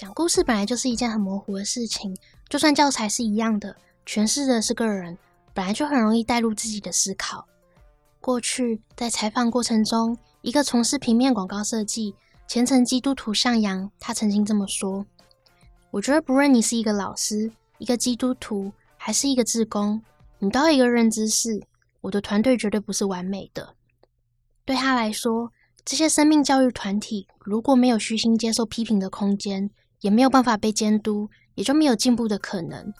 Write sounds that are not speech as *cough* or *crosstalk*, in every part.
讲故事本来就是一件很模糊的事情，就算教材是一样的，诠释的是个人，本来就很容易带入自己的思考。过去在采访过程中，一个从事平面广告设计、虔诚基督徒向阳，他曾经这么说：“我觉得不论你是一个老师、一个基督徒，还是一个志工，你都有一个认知是，我的团队绝对不是完美的。”对他来说，这些生命教育团体如果没有虚心接受批评的空间，也没有办法被监督，也就没有进步的可能。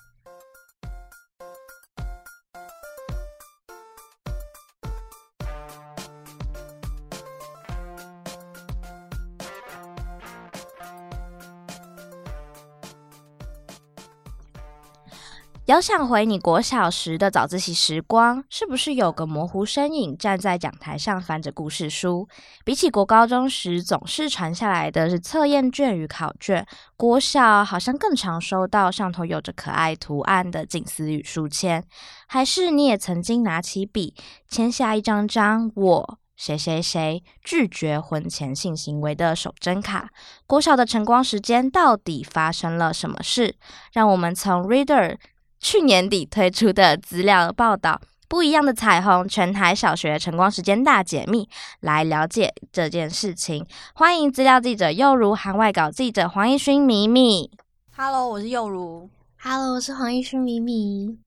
遥想回你国小时的早自习时光，是不是有个模糊身影站在讲台上翻着故事书？比起国高中时总是传下来的是测验卷与考卷，国小好像更常收到上头有着可爱图案的警思与书签，还是你也曾经拿起笔签下一张张我谁谁谁拒绝婚前性行为的手真卡？国小的晨光时间到底发生了什么事？让我们从 Reader。去年底推出的资料报道，不一样的彩虹，全台小学晨光时间大解密，来了解这件事情。欢迎资料记者又如韩外稿记者黄一勋米米。Hello，我是又如。Hello，我是黄一勋米米。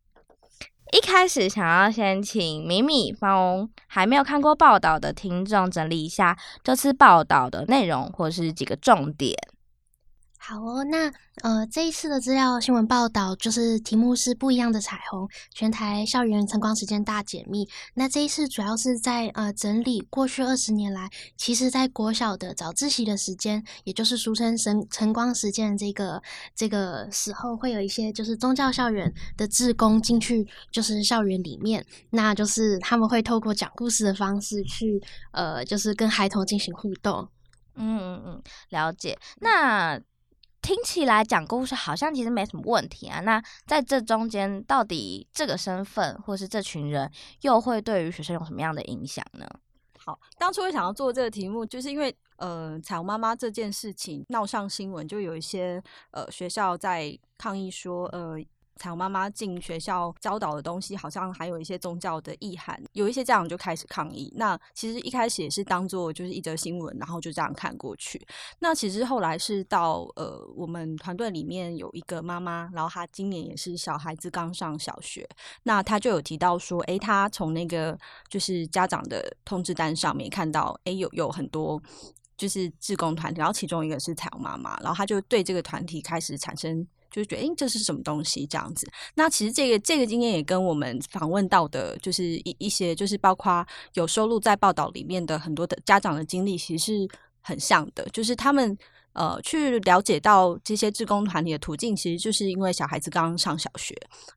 一开始想要先请米米帮还没有看过报道的听众整理一下这次报道的内容，或是几个重点。好哦，那呃这一次的资料新闻报道就是题目是不一样的彩虹，全台校园晨光时间大解密。那这一次主要是在呃整理过去二十年来，其实在国小的早自习的时间，也就是俗称晨晨光时间这个这个时候，会有一些就是宗教校园的志工进去，就是校园里面，那就是他们会透过讲故事的方式去呃就是跟孩童进行互动。嗯嗯嗯，了解。那听起来讲故事好像其实没什么问题啊。那在这中间，到底这个身份或是这群人又会对于学生有什么样的影响呢？好，当初会想要做这个题目，就是因为呃，彩虹妈妈这件事情闹上新闻，就有一些呃学校在抗议说呃。彩虹妈妈进学校教导的东西，好像还有一些宗教的意涵，有一些家长就开始抗议。那其实一开始也是当做就是一则新闻，然后就这样看过去。那其实后来是到呃，我们团队里面有一个妈妈，然后她今年也是小孩子刚上小学，那她就有提到说，诶，她从那个就是家长的通知单上面看到，诶，有有很多就是志工团体，然后其中一个是彩虹妈妈，然后她就对这个团体开始产生。就觉得，诶，这是什么东西？这样子。那其实这个这个经验也跟我们访问到的，就是一一些，就是包括有收录在报道里面的很多的家长的经历，其实是很像的。就是他们呃去了解到这些志工团体的途径，其实就是因为小孩子刚上小学。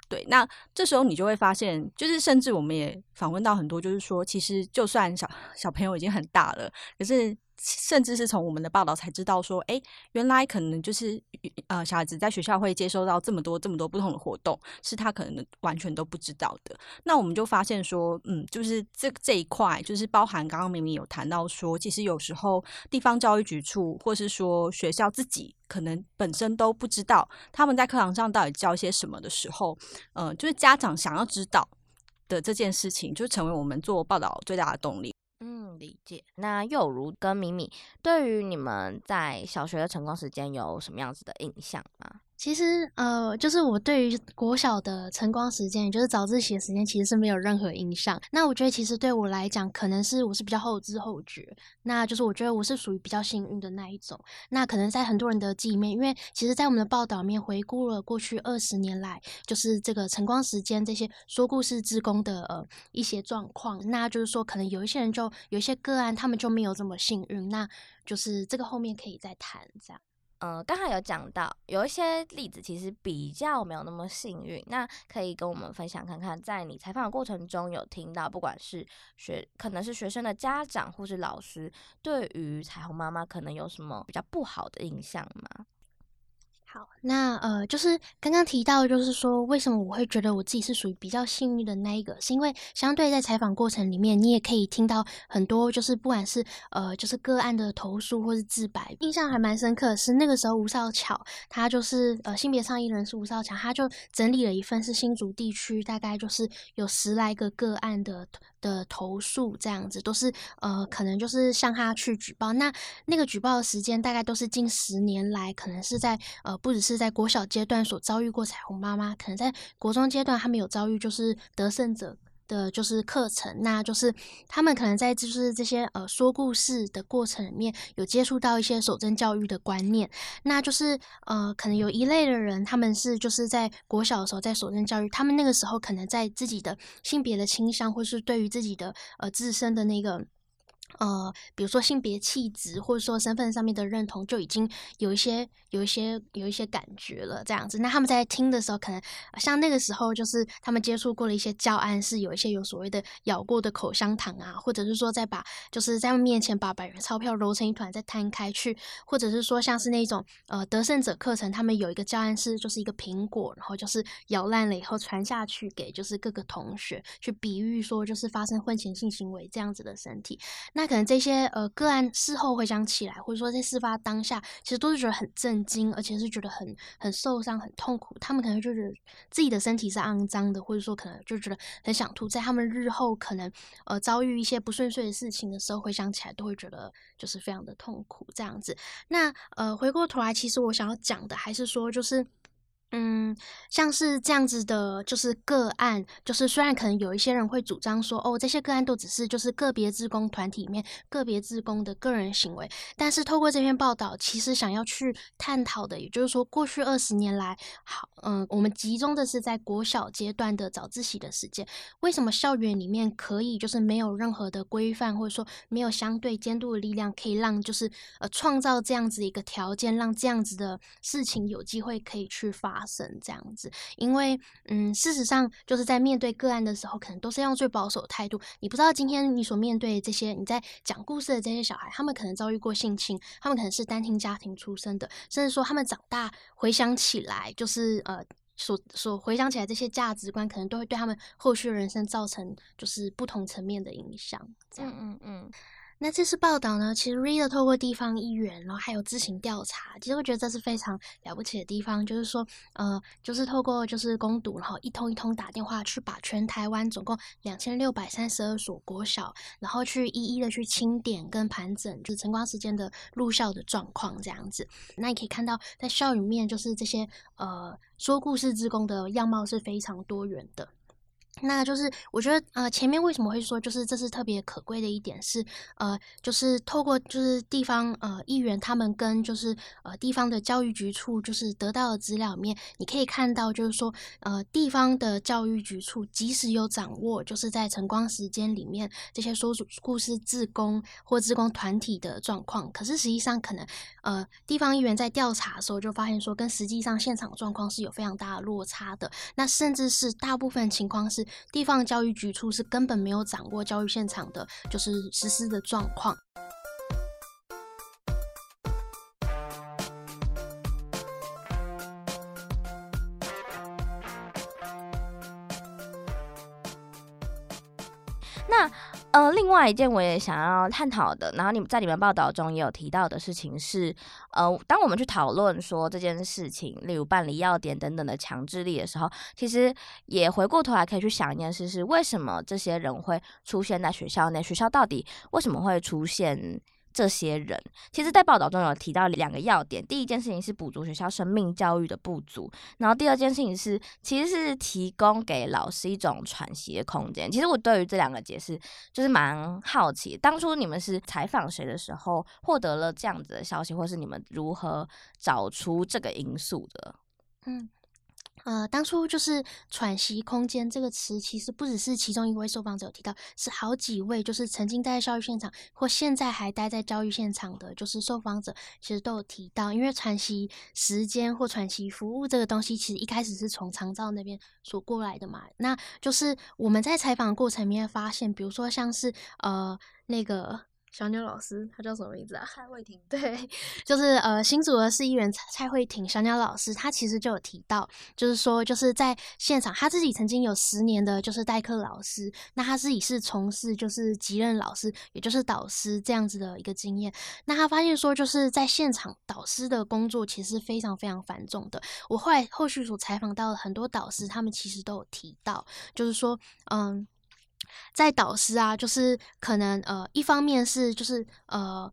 对，那这时候你就会发现，就是甚至我们也访问到很多，就是说，其实就算小小朋友已经很大了，可是。甚至是从我们的报道才知道说，哎，原来可能就是呃，小孩子在学校会接收到这么多这么多不同的活动，是他可能完全都不知道的。那我们就发现说，嗯，就是这这一块，就是包含刚刚明明有谈到说，其实有时候地方教育局处或是说学校自己可能本身都不知道他们在课堂上到底教些什么的时候，嗯、呃，就是家长想要知道的这件事情，就成为我们做报道最大的动力。嗯，理解。那又如跟米米，对于你们在小学的成功时间有什么样子的印象吗？其实，呃，就是我对于国小的晨光时间，也就是早自习的时间，其实是没有任何印象。那我觉得，其实对我来讲，可能是我是比较后知后觉。那就是我觉得我是属于比较幸运的那一种。那可能在很多人的记忆面，因为其实，在我们的报道面回顾了过去二十年来，就是这个晨光时间这些说故事志工的呃一些状况。那就是说，可能有一些人就有一些个案，他们就没有这么幸运。那就是这个后面可以再谈这样。嗯，刚才有讲到有一些例子，其实比较没有那么幸运。那可以跟我们分享看看，在你采访的过程中有听到，不管是学可能是学生的家长或是老师，对于彩虹妈妈可能有什么比较不好的印象吗？好，那呃，就是刚刚提到，就是说为什么我会觉得我自己是属于比较幸运的那一个，是因为相对在采访过程里面，你也可以听到很多，就是不管是呃，就是个案的投诉或是自白，印象还蛮深刻的是那个时候吴少巧，他就是呃性别倡议人士吴少强，他就整理了一份是新竹地区大概就是有十来个个案的的投诉，这样子都是呃，可能就是向他去举报，那那个举报的时间大概都是近十年来，可能是在呃。不只是在国小阶段所遭遇过彩虹妈妈，可能在国中阶段他们有遭遇，就是得胜者的就是课程，那就是他们可能在就是这些呃说故事的过程里面有接触到一些守正教育的观念，那就是呃可能有一类的人，他们是就是在国小的时候在守正教育，他们那个时候可能在自己的性别的倾向，或是对于自己的呃自身的那个。呃，比如说性别气质，或者说身份上面的认同，就已经有一些、有一些、有一些感觉了，这样子。那他们在听的时候，可能像那个时候，就是他们接触过的一些教案，是有一些有所谓的咬过的口香糖啊，或者是说再把，就是在他们面前把百元钞票揉成一团再摊开去，或者是说像是那种呃得胜者课程，他们有一个教案是就是一个苹果，然后就是咬烂了以后传下去给就是各个同学去比喻说就是发生婚前性行为这样子的身体。那可能这些呃个案事后回想起来，或者说在事发当下，其实都是觉得很震惊，而且是觉得很很受伤、很痛苦。他们可能就觉得自己的身体是肮脏的，或者说可能就觉得很想吐。在他们日后可能呃遭遇一些不顺遂的事情的时候，回想起来都会觉得就是非常的痛苦这样子。那呃回过头来，其实我想要讲的还是说就是。嗯，像是这样子的，就是个案，就是虽然可能有一些人会主张说，哦，这些个案都只是就是个别职工团体里面个别职工的个人行为，但是透过这篇报道，其实想要去探讨的，也就是说，过去二十年来，好，嗯，我们集中的是在国小阶段的早自习的时间，为什么校园里面可以就是没有任何的规范，或者说没有相对监督的力量，可以让就是呃创造这样子一个条件，让这样子的事情有机会可以去发。发生这样子，因为嗯，事实上就是在面对个案的时候，可能都是用最保守的态度。你不知道今天你所面对的这些，你在讲故事的这些小孩，他们可能遭遇过性侵，他们可能是单亲家庭出生的，甚至说他们长大回想起来，就是呃，所所回想起来这些价值观，可能都会对他们后续的人生造成就是不同层面的影响。这样，嗯嗯。嗯那这次报道呢，其实 Reader 透过地方议员，然后还有自行调查，其实我觉得这是非常了不起的地方，就是说，呃，就是透过就是攻读，然后一通一通打电话去把全台湾总共两千六百三十二所国小，然后去一一的去清点跟盘整，就是晨光时间的入校的状况这样子。那你可以看到，在校里面就是这些呃说故事之工的样貌是非常多元的。那就是我觉得，呃，前面为什么会说，就是这是特别可贵的一点是，呃，就是透过就是地方呃议员他们跟就是呃地方的教育局处就是得到的资料里面，你可以看到就是说，呃，地方的教育局处即使有掌握就是在晨光时间里面这些说故事志工或志工团体的状况，可是实际上可能呃地方议员在调查的时候就发现说，跟实际上现场状况是有非常大的落差的，那甚至是大部分情况是。地方教育局处是根本没有掌握教育现场的，就是实施的状况。另外一件我也想要探讨的，然后你们在你们报道中也有提到的事情是，呃，当我们去讨论说这件事情，例如办理要点等等的强制力的时候，其实也回过头来可以去想一件事：是为什么这些人会出现在学校内？学校到底为什么会出现？这些人其实，在报道中有提到两个要点。第一件事情是补足学校生命教育的不足，然后第二件事情是，其实是提供给老师一种喘息的空间。其实我对于这两个解释就是蛮好奇。当初你们是采访谁的时候获得了这样子的消息，或是你们如何找出这个因素的？嗯。呃，当初就是喘息空间这个词，其实不只是其中一位受访者有提到，是好几位就是曾经待在教育现场或现在还待在教育现场的，就是受访者，其实都有提到，因为喘息时间或喘息服务这个东西，其实一开始是从长照那边所过来的嘛。那就是我们在采访过程里面发现，比如说像是呃那个。小鸟老师，他叫什么名字啊？蔡慧婷。*laughs* 对，就是呃新竹的市议员蔡慧婷小鸟老师，他其实就有提到，就是说就是在现场，他自己曾经有十年的就是代课老师，那他自己是从事就是级任老师，也就是导师这样子的一个经验。那他发现说，就是在现场导师的工作其实非常非常繁重的。我后来后续所采访到的很多导师，他们其实都有提到，就是说，嗯。在导师啊，就是可能呃，一方面是就是呃。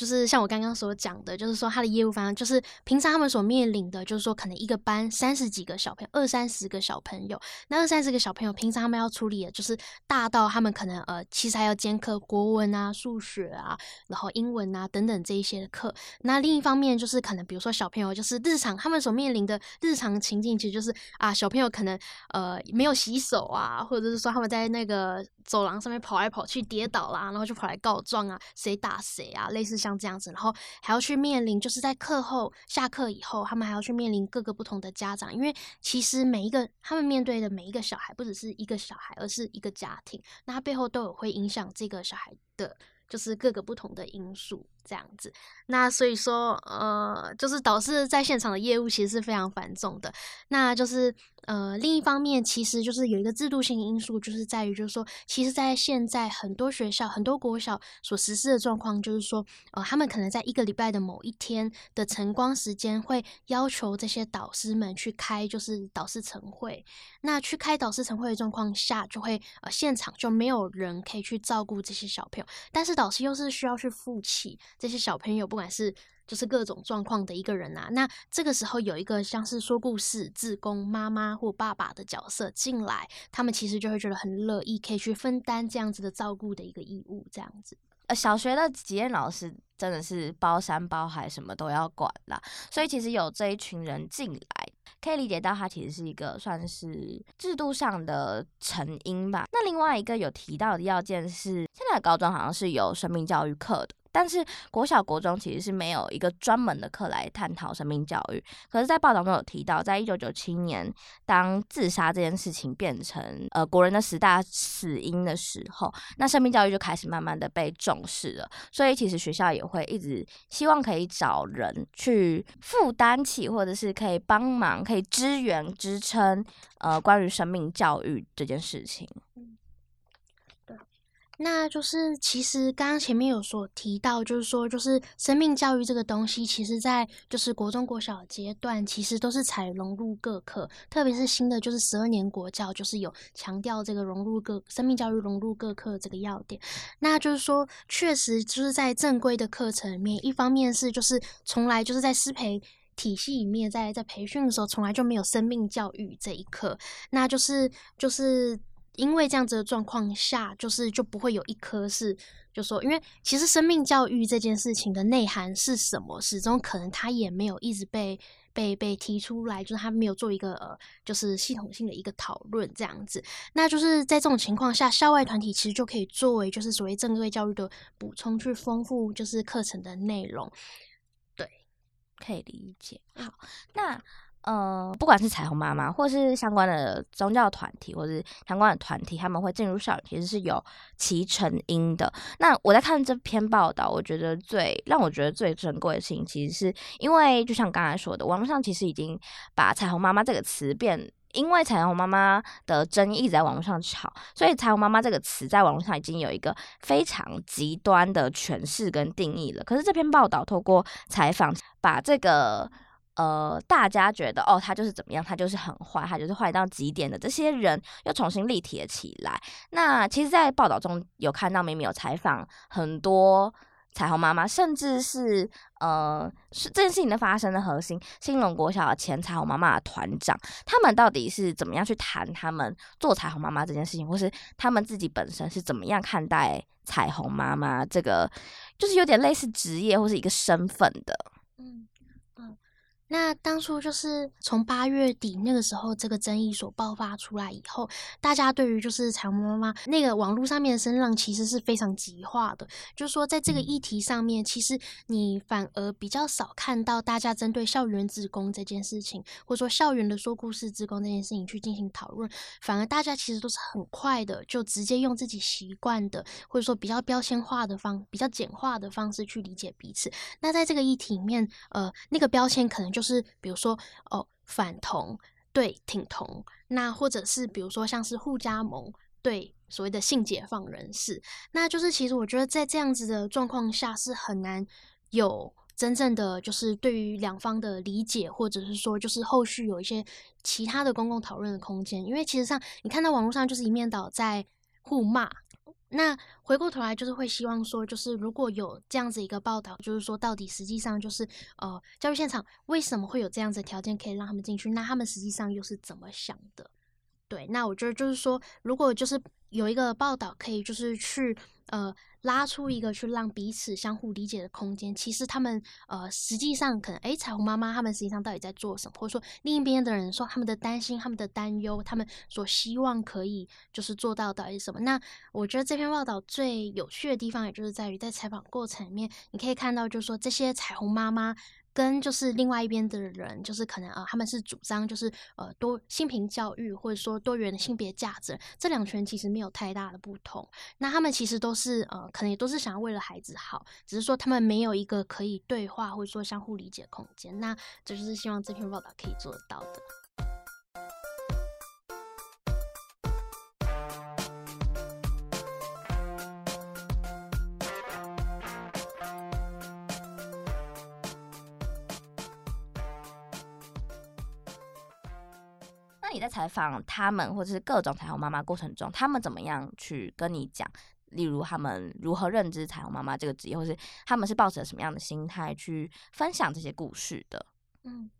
就是像我刚刚所讲的，就是说他的业务方，就是平常他们所面临的，就是说可能一个班三十几个小朋友，二三十个小朋友，那二三十个小朋友，平常他们要处理的，就是大到他们可能呃，其实还要兼课国文啊、数学啊，然后英文啊等等这一些的课。那另一方面就是可能比如说小朋友，就是日常他们所面临的日常情境，其实就是啊，小朋友可能呃没有洗手啊，或者是说他们在那个走廊上面跑来跑去跌倒啦，然后就跑来告状啊，谁打谁啊，类似像。这样子，然后还要去面临，就是在课后下课以后，他们还要去面临各个不同的家长，因为其实每一个他们面对的每一个小孩，不只是一个小孩，而是一个家庭，那背后都有会影响这个小孩的，就是各个不同的因素。这样子，那所以说，呃，就是导师在现场的业务其实是非常繁重的。那就是，呃，另一方面，其实就是有一个制度性因素，就是在于，就是说，其实，在现在很多学校、很多国小所实施的状况，就是说，呃，他们可能在一个礼拜的某一天的晨光时间，会要求这些导师们去开，就是导师晨会。那去开导师晨会的状况下，就会呃，现场就没有人可以去照顾这些小朋友，但是导师又是需要去负起。这些小朋友，不管是就是各种状况的一个人啊，那这个时候有一个像是说故事、志工妈妈或爸爸的角色进来，他们其实就会觉得很乐意，可以去分担这样子的照顾的一个义务，这样子。呃，小学的体验老师真的是包山包海，什么都要管啦，所以其实有这一群人进来，可以理解到他其实是一个算是制度上的成因吧。那另外一个有提到的要件是，现在的高中好像是有生命教育课的。但是国小、国中其实是没有一个专门的课来探讨生命教育。可是，在报道中有提到，在一九九七年，当自杀这件事情变成呃国人的十大死因的时候，那生命教育就开始慢慢的被重视了。所以，其实学校也会一直希望可以找人去负担起，或者是可以帮忙、可以支援、支撑呃关于生命教育这件事情。那就是，其实刚刚前面有所提到，就是说，就是生命教育这个东西，其实在就是国中、国小阶段，其实都是采融入各课，特别是新的就是十二年国教，就是有强调这个融入各生命教育融入各课这个要点。那就是说，确实就是在正规的课程里面，一方面是就是从来就是在师培体系里面，在在培训的时候，从来就没有生命教育这一课，那就是就是。因为这样子的状况下，就是就不会有一科是，就说，因为其实生命教育这件事情的内涵是什么，始终可能它也没有一直被被被提出来，就是他没有做一个呃，就是系统性的一个讨论这样子。那就是在这种情况下，校外团体其实就可以作为就是所谓正规教育的补充，去丰富就是课程的内容。对，可以理解。好，那。呃，不管是彩虹妈妈，或是相关的宗教团体，或是相关的团体，他们会进入校园，其实是有其成因的。那我在看这篇报道，我觉得最让我觉得最珍贵的事情，其实是因为就像刚才说的，网络上其实已经把彩虹妈妈这个词变，因为彩虹妈妈的争议在网络上吵，所以彩虹妈妈这个词在网络上已经有一个非常极端的诠释跟定义了。可是这篇报道透过采访，把这个。呃，大家觉得哦，他就是怎么样，他就是很坏，他就是坏到极点的这些人又重新立体了起来。那其实，在报道中有看到，明明有采访很多彩虹妈妈，甚至是呃，是这件事情的发生的核心，新隆国小的前彩虹妈妈的团长，他们到底是怎么样去谈他们做彩虹妈妈这件事情，或是他们自己本身是怎么样看待彩虹妈妈这个，就是有点类似职业或是一个身份的。嗯。那当初就是从八月底那个时候，这个争议所爆发出来以后，大家对于就是彩虹妈妈那个网络上面的声浪，其实是非常极化的。就是说，在这个议题上面，其实你反而比较少看到大家针对校园职工这件事情，或者说校园的说故事职工这件事情去进行讨论，反而大家其实都是很快的就直接用自己习惯的，或者说比较标签化的方、比较简化的方式去理解彼此。那在这个议题里面，呃，那个标签可能就。就是比如说哦，反同对挺同，那或者是比如说像是互加盟对所谓的性解放人士，那就是其实我觉得在这样子的状况下是很难有真正的就是对于两方的理解，或者是说就是后续有一些其他的公共讨论的空间，因为其实上你看到网络上就是一面倒在互骂。那回过头来就是会希望说，就是如果有这样子一个报道，就是说到底实际上就是呃教育现场为什么会有这样子条件可以让他们进去？那他们实际上又是怎么想的？对，那我觉得就是说，如果就是有一个报道可以就是去呃。拉出一个去让彼此相互理解的空间，其实他们呃实际上可能诶，彩虹妈妈他们实际上到底在做什么，或者说另一边的人说他们的担心、他们的担忧、他们所希望可以就是做到到底是什么？那我觉得这篇报道最有趣的地方，也就是在于在采访过程里面，你可以看到就是说这些彩虹妈妈。跟就是另外一边的人，就是可能啊，他们是主张就是呃多性平教育，或者说多元的性别价值，这两群其实没有太大的不同。那他们其实都是呃，可能也都是想要为了孩子好，只是说他们没有一个可以对话或者说相互理解空间。那这就是希望这篇报道可以做得到的。你在采访他们或者是各种彩虹妈妈过程中，他们怎么样去跟你讲？例如他们如何认知彩虹妈妈这个职业，或是他们是抱着什么样的心态去分享这些故事的？嗯。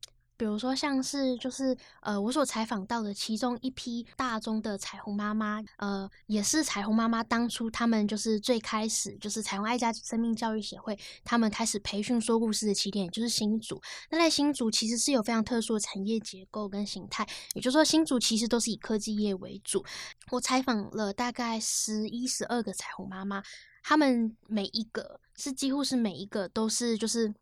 比如说，像是就是呃，我所采访到的其中一批大中的彩虹妈妈，呃，也是彩虹妈妈当初他们就是最开始就是彩虹爱家生命教育协会，他们开始培训说故事的起点，就是新竹。那在新竹其实是有非常特殊的产业结构跟形态，也就是说新竹其实都是以科技业为主。我采访了大概十一、十二个彩虹妈妈，他们每一个是几乎是每一个都是就是。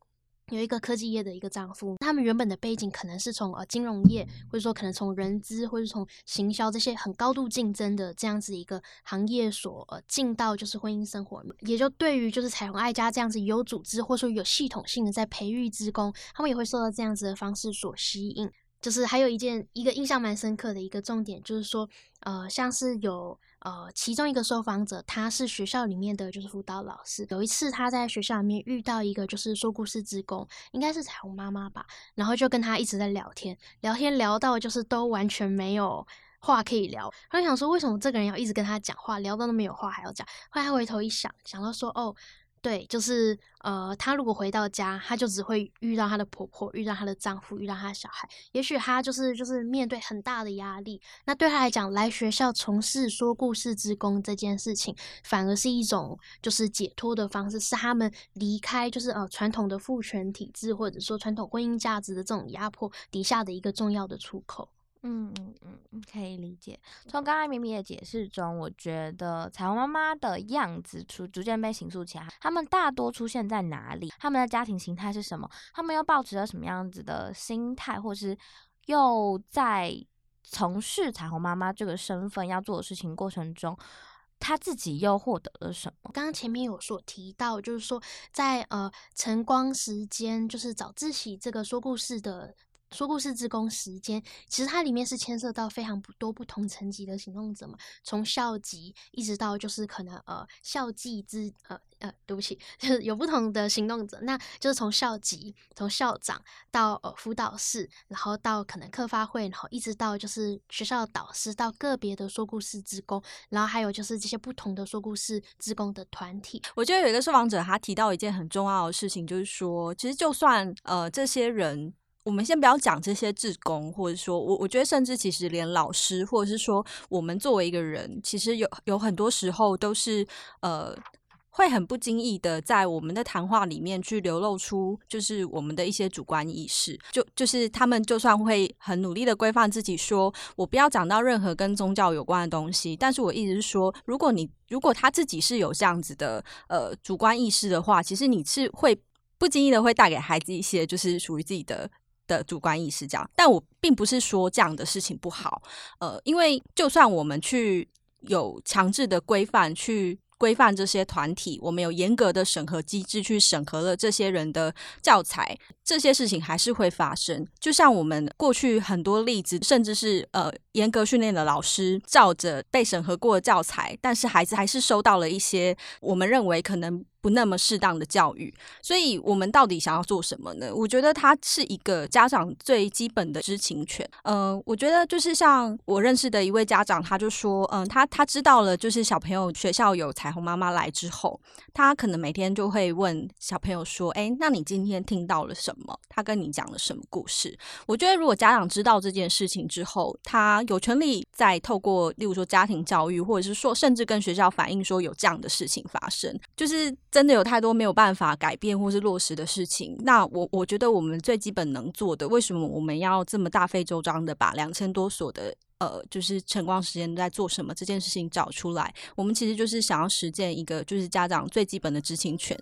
有一个科技业的一个丈夫，他们原本的背景可能是从呃金融业，或者说可能从人资，或者从行销这些很高度竞争的这样子一个行业所呃进到就是婚姻生活，也就对于就是彩虹爱家这样子有组织或者说有系统性的在培育职工，他们也会受到这样子的方式所吸引。就是还有一件一个印象蛮深刻的一个重点，就是说呃像是有。呃，其中一个受访者，他是学校里面的就是辅导老师。有一次他在学校里面遇到一个就是说故事志工，应该是彩虹妈妈吧，然后就跟他一直在聊天，聊天聊到就是都完全没有话可以聊。他就想说，为什么这个人要一直跟他讲话，聊到都没有话还要讲？后来他回头一想，想到说，哦。对，就是呃，她如果回到家，她就只会遇到她的婆婆，遇到她的丈夫，遇到她的小孩。也许她就是就是面对很大的压力。那对她来讲，来学校从事说故事之工这件事情，反而是一种就是解脱的方式，是他们离开就是呃传统的父权体制，或者说传统婚姻价值的这种压迫底下的一个重要的出口。嗯嗯嗯，可以理解。从刚才明明的解释中，我觉得彩虹妈妈的样子逐逐渐被形塑起来。他们大多出现在哪里？他们的家庭形态是什么？他们又抱持了什么样子的心态，或是又在从事彩虹妈妈这个身份要做的事情过程中，他自己又获得了什么？刚刚前面有所提到，就是说在呃晨光时间，就是早自习这个说故事的。说故事之工时间，其实它里面是牵涉到非常多不同层级的行动者嘛，从校级一直到就是可能呃校际之呃呃，对不起，*laughs* 就是有不同的行动者，那就是从校级，从校长到呃辅导室，然后到可能课发会，然后一直到就是学校的导师，到个别的说故事之工，然后还有就是这些不同的说故事之工的团体。我觉得有一个受访者他提到一件很重要的事情，就是说，其实就算呃这些人。我们先不要讲这些志工，或者说我，我觉得甚至其实连老师，或者是说我们作为一个人，其实有有很多时候都是呃会很不经意的在我们的谈话里面去流露出，就是我们的一些主观意识。就就是他们就算会很努力的规范自己说，我不要讲到任何跟宗教有关的东西，但是我一直是说，如果你如果他自己是有这样子的呃主观意识的话，其实你是会不经意的会带给孩子一些就是属于自己的的主观意识这样。但我并不是说这样的事情不好，呃，因为就算我们去有强制的规范去。规范这些团体，我们有严格的审核机制去审核了这些人的教材，这些事情还是会发生。就像我们过去很多例子，甚至是呃严格训练的老师，照着被审核过的教材，但是孩子还是收到了一些我们认为可能。不那么适当的教育，所以我们到底想要做什么呢？我觉得它是一个家长最基本的知情权。嗯、我觉得就是像我认识的一位家长，他就说，嗯、他他知道了，就是小朋友学校有彩虹妈妈来之后，他可能每天就会问小朋友说，哎，那你今天听到了什么？他跟你讲了什么故事？我觉得如果家长知道这件事情之后，他有权利再透过，例如说家庭教育，或者是说甚至跟学校反映说有这样的事情发生，就是。真的有太多没有办法改变或是落实的事情，那我我觉得我们最基本能做的，为什么我们要这么大费周章的把两千多所的呃，就是晨光时间在做什么这件事情找出来？我们其实就是想要实践一个，就是家长最基本的知情权。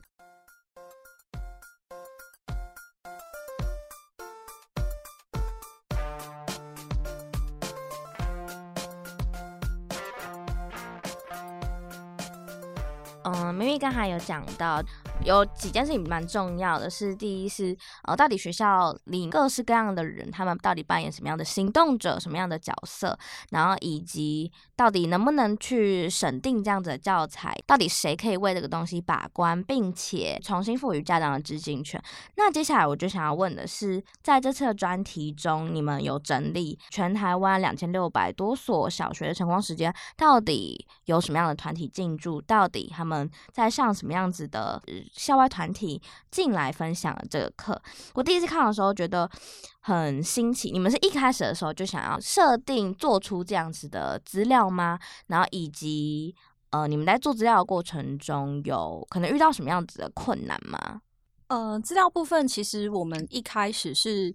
嗯，明明刚才有讲到。有几件事情蛮重要的，是第一是呃，到底学校里各式各样的人，他们到底扮演什么样的行动者，什么样的角色，然后以及到底能不能去审定这样子的教材，到底谁可以为这个东西把关，并且重新赋予家长的知情权。那接下来我就想要问的是，在这次的专题中，你们有整理全台湾两千六百多所小学的晨光时间，到底有什么样的团体进驻，到底他们在上什么样子的？校外团体进来分享了这个课，我第一次看的时候觉得很新奇。你们是一开始的时候就想要设定做出这样子的资料吗？然后以及呃，你们在做资料的过程中有可能遇到什么样子的困难吗？呃，资料部分其实我们一开始是。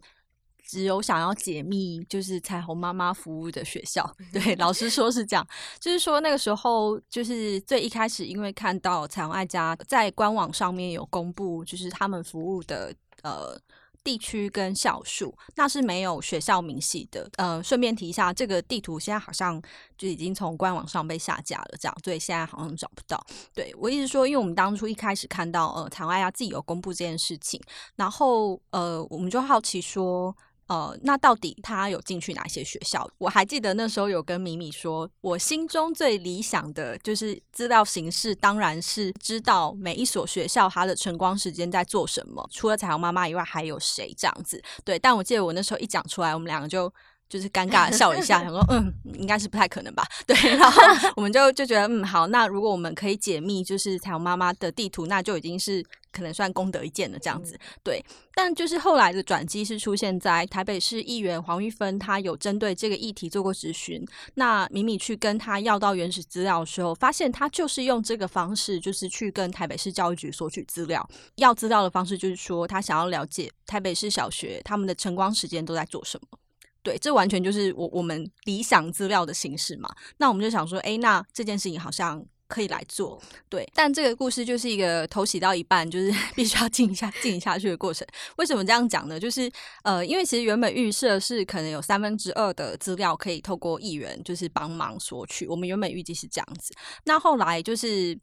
只有想要解密，就是彩虹妈妈服务的学校。*laughs* 对，老师说是这样，就是说那个时候，就是最一开始，因为看到彩虹爱家在官网上面有公布，就是他们服务的呃地区跟校数，那是没有学校明细的。呃，顺便提一下，这个地图现在好像就已经从官网上被下架了，这样，所以现在好像找不到。对，我一直说，因为我们当初一开始看到呃彩虹爱家自己有公布这件事情，然后呃我们就好奇说。呃，那到底他有进去哪些学校？我还记得那时候有跟米米说，我心中最理想的就是资料形式，当然是知道每一所学校它的晨光时间在做什么，除了彩虹妈妈以外还有谁这样子。对，但我记得我那时候一讲出来，我们两个就。就是尴尬的笑一下，*laughs* 想说嗯，应该是不太可能吧？对，然后我们就就觉得嗯好，那如果我们可以解密，就是彩虹妈妈的地图，那就已经是可能算功德一件的这样子。对，但就是后来的转机是出现在台北市议员黄玉芬，她有针对这个议题做过质询。那米米去跟他要到原始资料的时候，发现他就是用这个方式，就是去跟台北市教育局索取资料。要资料的方式就是说，他想要了解台北市小学他们的晨光时间都在做什么。对，这完全就是我我们理想资料的形式嘛。那我们就想说，哎，那这件事情好像可以来做。对，但这个故事就是一个头洗到一半，就是 *laughs* 必须要静一下静下去的过程。为什么这样讲呢？就是呃，因为其实原本预设是可能有三分之二的资料可以透过议员就是帮忙索取。我们原本预计是这样子。那后来就是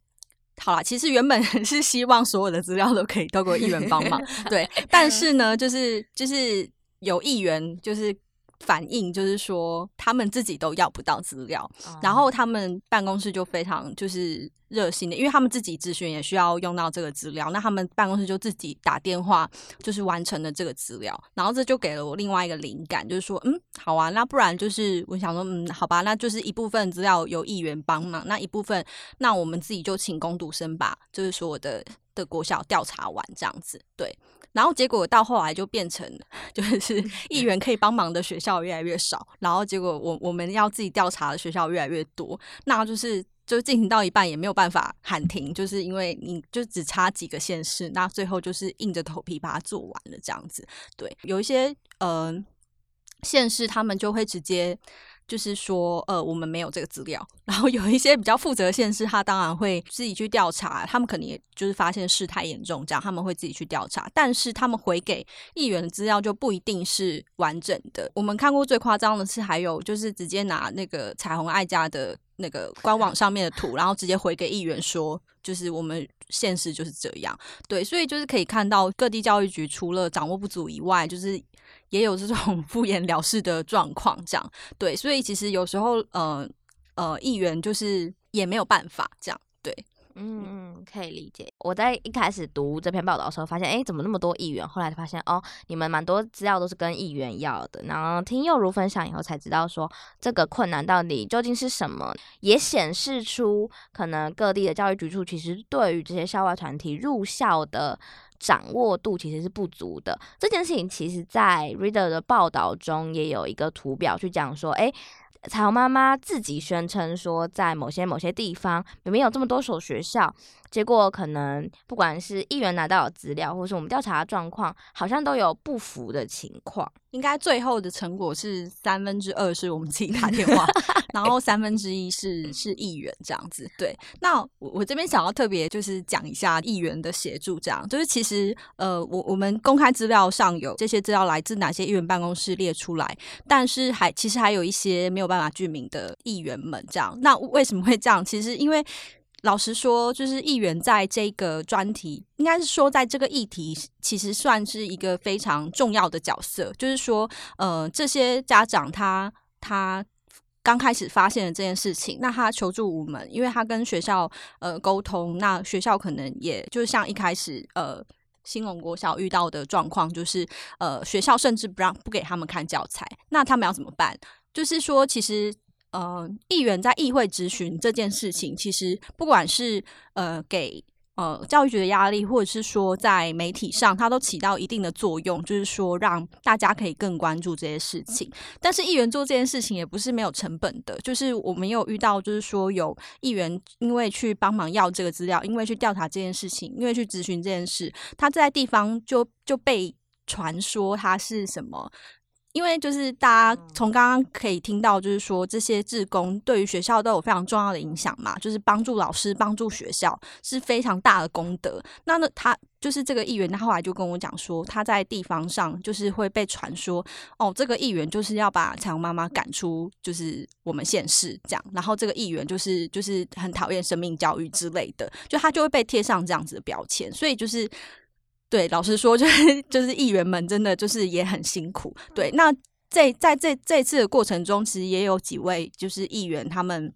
好啦，其实原本 *laughs* 是希望所有的资料都可以透过议员帮忙。对，*laughs* 但是呢，就是就是有议员就是。反映就是说，他们自己都要不到资料，哦，然后他们办公室就非常就是热心的，因为他们自己咨询也需要用到这个资料，那他们办公室就自己打电话，就是完成了这个资料，然后这就给了我另外一个灵感，就是说，嗯，好啊，那不然就是我想说，嗯，好吧，那就是一部分资料由议员帮忙，那一部分，那我们自己就请工读生把，就是说我的的国小调查完这样子，对。然后结果到后来就变成，就是议员可以帮忙的学校越来越少，然后结果我我们要自己调查的学校越来越多，那就是就进行到一半也没有办法喊停，就是因为你就只差几个县市，那最后就是硬着头皮把它做完了这样子。对，有一些呃县市他们就会直接。就是说，呃，我们没有这个资料。然后有一些比较负责的县市，他当然会自己去调查。他们可能也就是发现事态严重，这样他们会自己去调查。但是他们回给议员的资料就不一定是完整的。我们看过最夸张的是，还有就是直接拿那个彩虹爱家的那个官网上面的图，然后直接回给议员说，就是我们县市就是这样。对，所以就是可以看到各地教育局除了掌握不足以外，就是。也有这种 *laughs* 敷衍了事的状况，这样对，所以其实有时候，呃呃，议员就是也没有办法，这样对，嗯，可以理解。我在一开始读这篇报道的时候，发现，哎，怎么那么多议员？后来发现，哦，你们蛮多资料都是跟议员要的。然后听侑如分享以后，才知道说这个困难到底究竟是什么，也显示出可能各地的教育局处其实对于这些校外团体入校的。掌握度其实是不足的。这件事情其实，在 Reader 的报道中也有一个图表去讲说，诶，彩虹妈妈自己宣称说，在某些某些地方明明有这么多所学校，结果可能不管是议员拿到的资料，或是我们调查的状况，好像都有不符的情况。应该最后的成果是三分之二是我们自己打电话，然后三分之一是是议员这样子。对，那我我这边想要特别就是讲一下议员的协助，这样就是其实呃，我我们公开资料上有这些资料来自哪些议员办公室列出来，但是还其实还有一些没有办法具名的议员们这样。那为什么会这样？其实因为。老实说，就是议员在这个专题，应该是说在这个议题，其实算是一个非常重要的角色。就是说，呃，这些家长他他刚开始发现了这件事情，那他求助无门，因为他跟学校呃沟通，那学校可能也就是像一开始呃兴隆国小遇到的状况，就是呃学校甚至不让不给他们看教材，那他们要怎么办？就是说，其实。呃，议员在议会质询这件事情，其实不管是呃给呃教育局的压力，或者是说在媒体上，它都起到一定的作用，就是说让大家可以更关注这些事情。但是议员做这件事情也不是没有成本的，就是我们有遇到，就是说有议员因为去帮忙要这个资料，因为去调查这件事情，因为去质询这件事，他在地方就就被传说他是什么。因为就是大家从刚刚可以听到，就是说这些志工对于学校都有非常重要的影响嘛，就是帮助老师、帮助学校是非常大的功德。那呢，他就是这个议员，他后来就跟我讲说，他在地方上就是会被传说，哦，这个议员就是要把彩虹妈妈赶出，就是我们县市这样。然后这个议员就是就是很讨厌生命教育之类的，就他就会被贴上这样子的标签。所以就是。对，老实说，就是 *laughs* 就是议员们真的就是也很辛苦。对，那在在这这次的过程中，其实也有几位就是议员，他们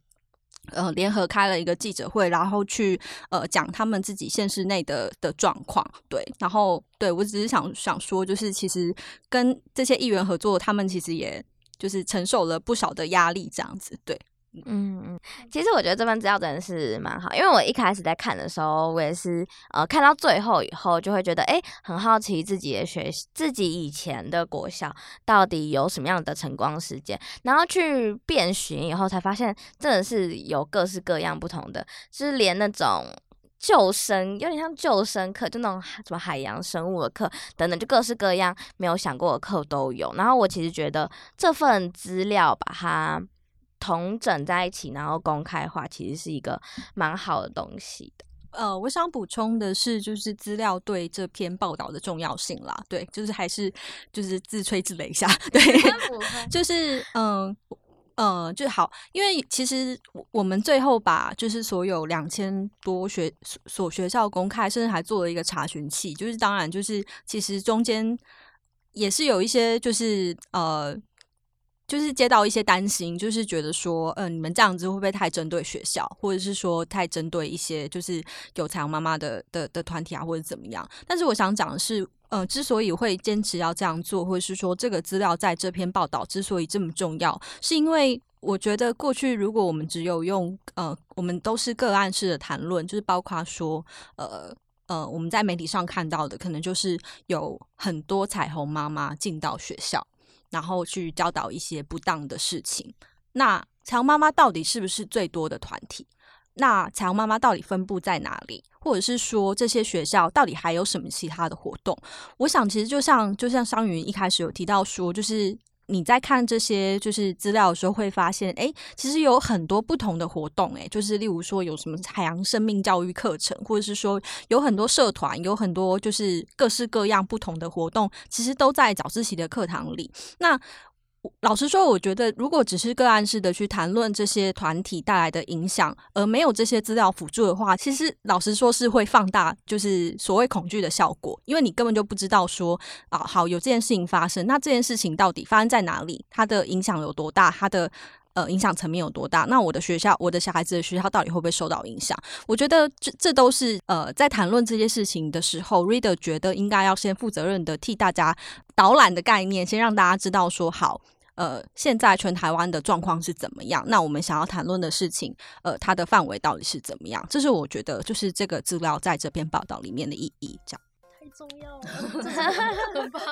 呃联合开了一个记者会，然后去呃讲他们自己县市内的的状况。对，然后对我只是想想说，就是其实跟这些议员合作，他们其实也就是承受了不少的压力，这样子。对。嗯嗯，其实我觉得这份资料真的是蛮好，因为我一开始在看的时候，我也是呃看到最后以后，就会觉得哎，很好奇自己的学自己以前的国小到底有什么样的晨光时间，然后去遍寻以后，才发现真的是有各式各样不同的，就是连那种救生有点像救生课，就那种什么海洋生物的课等等，就各式各样没有想过的课都有。然后我其实觉得这份资料把它。统整在一起，然后公开化，其实是一个蛮好的东西的。呃，我想补充的是，就是资料对这篇报道的重要性啦。对，就是还是就是自吹自擂一下。*laughs* 对，就是嗯呃，呃就好，因为其实我们最后把就是所有两千多学所学校公开，甚至还做了一个查询器。就是当然，就是其实中间也是有一些就是呃。就是接到一些担心，就是觉得说，嗯、你们这样子会不会太针对学校，或者是说太针对一些就是有彩虹妈妈的的的团体啊，或者怎么样？但是我想讲的是，呃，之所以会坚持要这样做，或者是说这个资料在这篇报道之所以这么重要，是因为我觉得过去如果我们只有用呃，我们都是个案式的谈论，就是包括说，呃呃，我们在媒体上看到的，可能就是有很多彩虹妈妈进到学校。然后去教导一些不当的事情。那彩虹妈妈到底是不是最多的团体？那彩虹妈妈到底分布在哪里？或者是说这些学校到底还有什么其他的活动？我想，其实就像就像商云一开始有提到说，就是。你在看这些就是资料的时候，会发现，哎，其实有很多不同的活动，哎，就是例如说有什么海洋生命教育课程，或者是说有很多社团，有很多就是各式各样不同的活动，其实都在早自习的课堂里。那老实说，我觉得如果只是个案式的去谈论这些团体带来的影响，而没有这些资料辅助的话，其实老实说是会放大就是所谓恐惧的效果，因为你根本就不知道说啊，好，有这件事情发生，那这件事情到底发生在哪里，它的影响有多大，它的呃影响层面有多大？那我的学校，我的小孩子的学校到底会不会受到影响？我觉得这这都是呃在谈论这些事情的时候，Reader 觉得应该要先负责任的替大家导览的概念，先让大家知道说好。呃，现在全台湾的状况是怎么样？那我们想要谈论的事情，呃，它的范围到底是怎么样？这是我觉得，就是这个资料在这篇报道里面的意义。这样太重要了，很棒，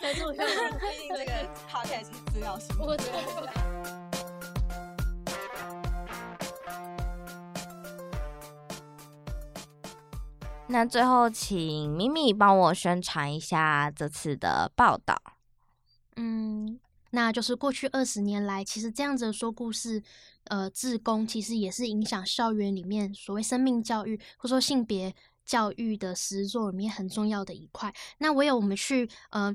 太重要了。毕竟这个 podcast 是资料型，我觉得。*laughs* 那最后，请咪咪帮我宣传一下这次的报道。嗯。那就是过去二十年来，其实这样子说故事，呃，自宫其实也是影响校园里面所谓生命教育或者说性别教育的实作里面很重要的一块。那唯有我们去呃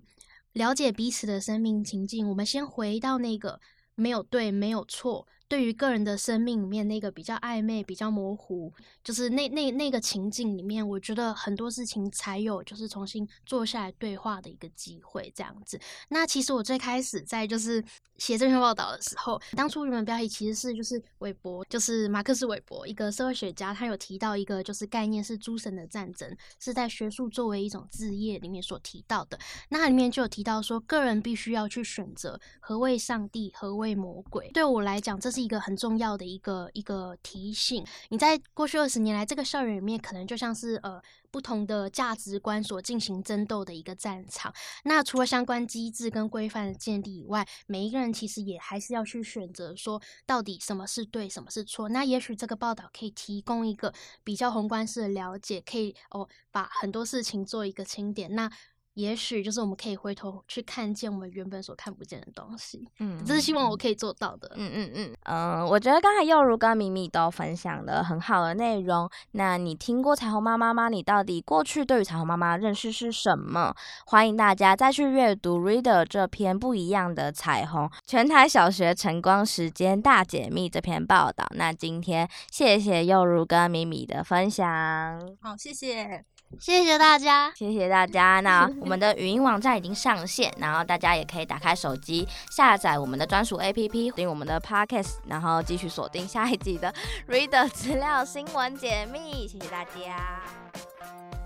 了解彼此的生命情境，我们先回到那个没有对，没有错。对于个人的生命里面那个比较暧昧、比较模糊，就是那那那个情境里面，我觉得很多事情才有就是重新坐下来对话的一个机会，这样子。那其实我最开始在就是写这篇报道的时候，当初原本标题其实是就是韦伯，就是马克思韦伯，一个社会学家，他有提到一个就是概念是诸神的战争，是在学术作为一种职业里面所提到的。那里面就有提到说，个人必须要去选择何谓上帝，何为魔鬼。对我来讲，这是。一个很重要的一个一个提醒，你在过去二十年来，这个校园里面可能就像是呃。不同的价值观所进行争斗的一个战场。那除了相关机制跟规范的建立以外，每一个人其实也还是要去选择说，到底什么是对，什么是错。那也许这个报道可以提供一个比较宏观式的了解，可以哦把很多事情做一个清点。那也许就是我们可以回头去看见我们原本所看不见的东西，嗯，这是希望我可以做到的，嗯嗯嗯嗯，我觉得刚才又如跟米米都分享了很好的内容。那你听过彩虹妈妈吗？你到底过去对于彩虹妈妈认识是什么？欢迎大家再去阅读 Reader 这篇不一样的彩虹全台小学晨光时间大解密这篇报道。那今天谢谢又如跟米米的分享，好，谢谢。谢谢大家，谢谢大家。那 *laughs* 我们的语音网站已经上线，然后大家也可以打开手机下载我们的专属 APP，听我们的 Podcast，然后继续锁定下一集的 Reader 资料新闻解密。谢谢大家。